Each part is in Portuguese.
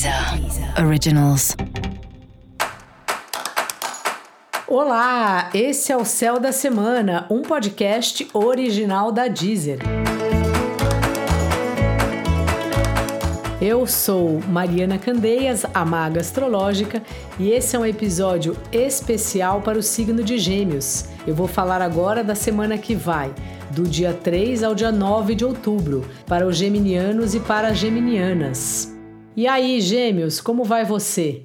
Deezer Originals. Olá, esse é o Céu da Semana, um podcast original da Deezer. Eu sou Mariana Candeias, a maga astrológica, e esse é um episódio especial para o signo de Gêmeos. Eu vou falar agora da semana que vai, do dia 3 ao dia 9 de outubro, para os geminianos e para as geminianas. E aí, Gêmeos, como vai você?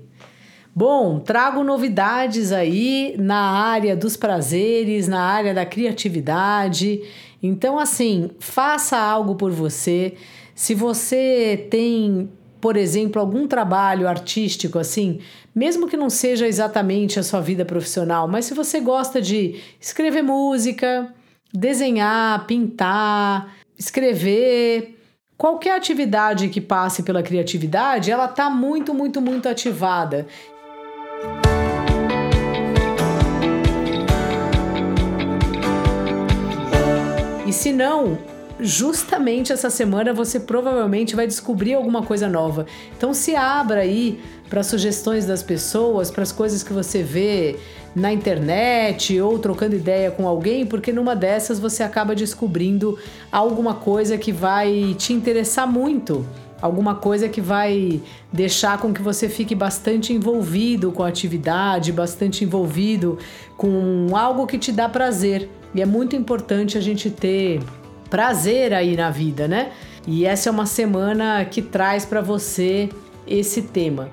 Bom, trago novidades aí na área dos prazeres, na área da criatividade. Então, assim, faça algo por você. Se você tem, por exemplo, algum trabalho artístico assim, mesmo que não seja exatamente a sua vida profissional, mas se você gosta de escrever música, desenhar, pintar, escrever, qualquer atividade que passe pela criatividade, ela está muito, muito, muito ativada. E se não, justamente essa semana você provavelmente vai descobrir alguma coisa nova. Então se abra aí para sugestões das pessoas, para as coisas que você vê na internet ou trocando ideia com alguém, porque numa dessas você acaba descobrindo alguma coisa que vai te interessar muito. Alguma coisa que vai deixar com que você fique bastante envolvido com a atividade, bastante envolvido com algo que te dá prazer. E é muito importante a gente ter prazer aí na vida, né? E essa é uma semana que traz para você esse tema.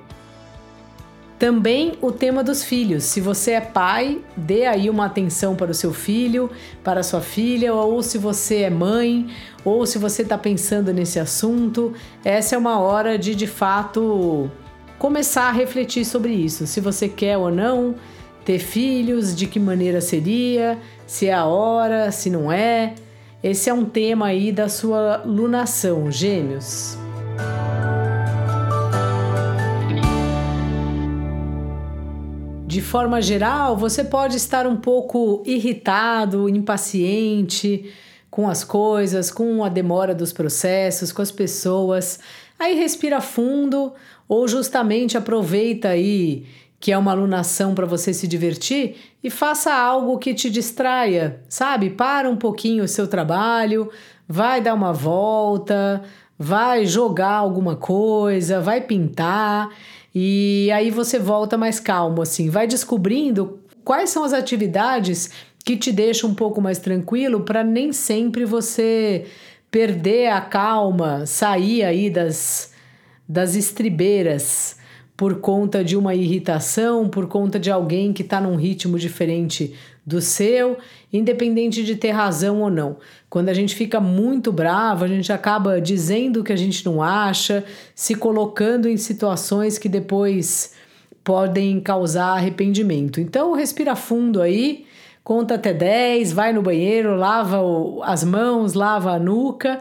Também o tema dos filhos. Se você é pai, dê aí uma atenção para o seu filho, para a sua filha, ou se você é mãe, ou se você está pensando nesse assunto. Essa é uma hora de de fato começar a refletir sobre isso. Se você quer ou não ter filhos, de que maneira seria, se é a hora, se não é. Esse é um tema aí da sua lunação, Gêmeos. De forma geral, você pode estar um pouco irritado, impaciente com as coisas, com a demora dos processos, com as pessoas. Aí respira fundo ou justamente aproveita aí que é uma alunação para você se divertir, e faça algo que te distraia, sabe? Para um pouquinho o seu trabalho, vai dar uma volta, vai jogar alguma coisa, vai pintar, e aí você volta mais calmo, assim, vai descobrindo quais são as atividades que te deixam um pouco mais tranquilo para nem sempre você perder a calma, sair aí das, das estribeiras por conta de uma irritação, por conta de alguém que está num ritmo diferente do seu, independente de ter razão ou não. Quando a gente fica muito bravo, a gente acaba dizendo o que a gente não acha, se colocando em situações que depois podem causar arrependimento. Então, respira fundo aí, conta até 10, vai no banheiro, lava as mãos, lava a nuca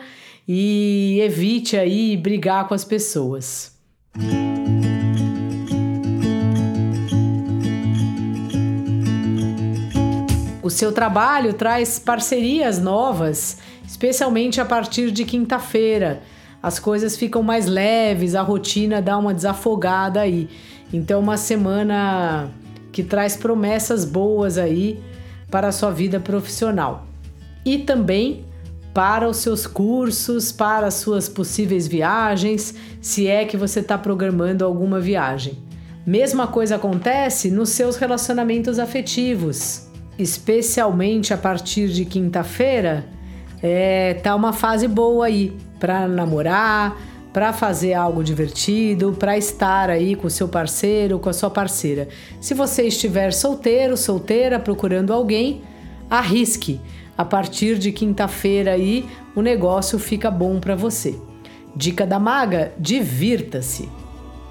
e evite aí brigar com as pessoas. O seu trabalho traz parcerias novas, especialmente a partir de quinta-feira. As coisas ficam mais leves, a rotina dá uma desafogada aí. Então, uma semana que traz promessas boas aí para a sua vida profissional. E também para os seus cursos, para as suas possíveis viagens, se é que você está programando alguma viagem. Mesma coisa acontece nos seus relacionamentos afetivos especialmente a partir de quinta-feira, é, tá uma fase boa aí para namorar, para fazer algo divertido, para estar aí com seu parceiro, com a sua parceira. Se você estiver solteiro, solteira, procurando alguém, arrisque. A partir de quinta-feira aí, o negócio fica bom para você. Dica da maga: divirta-se.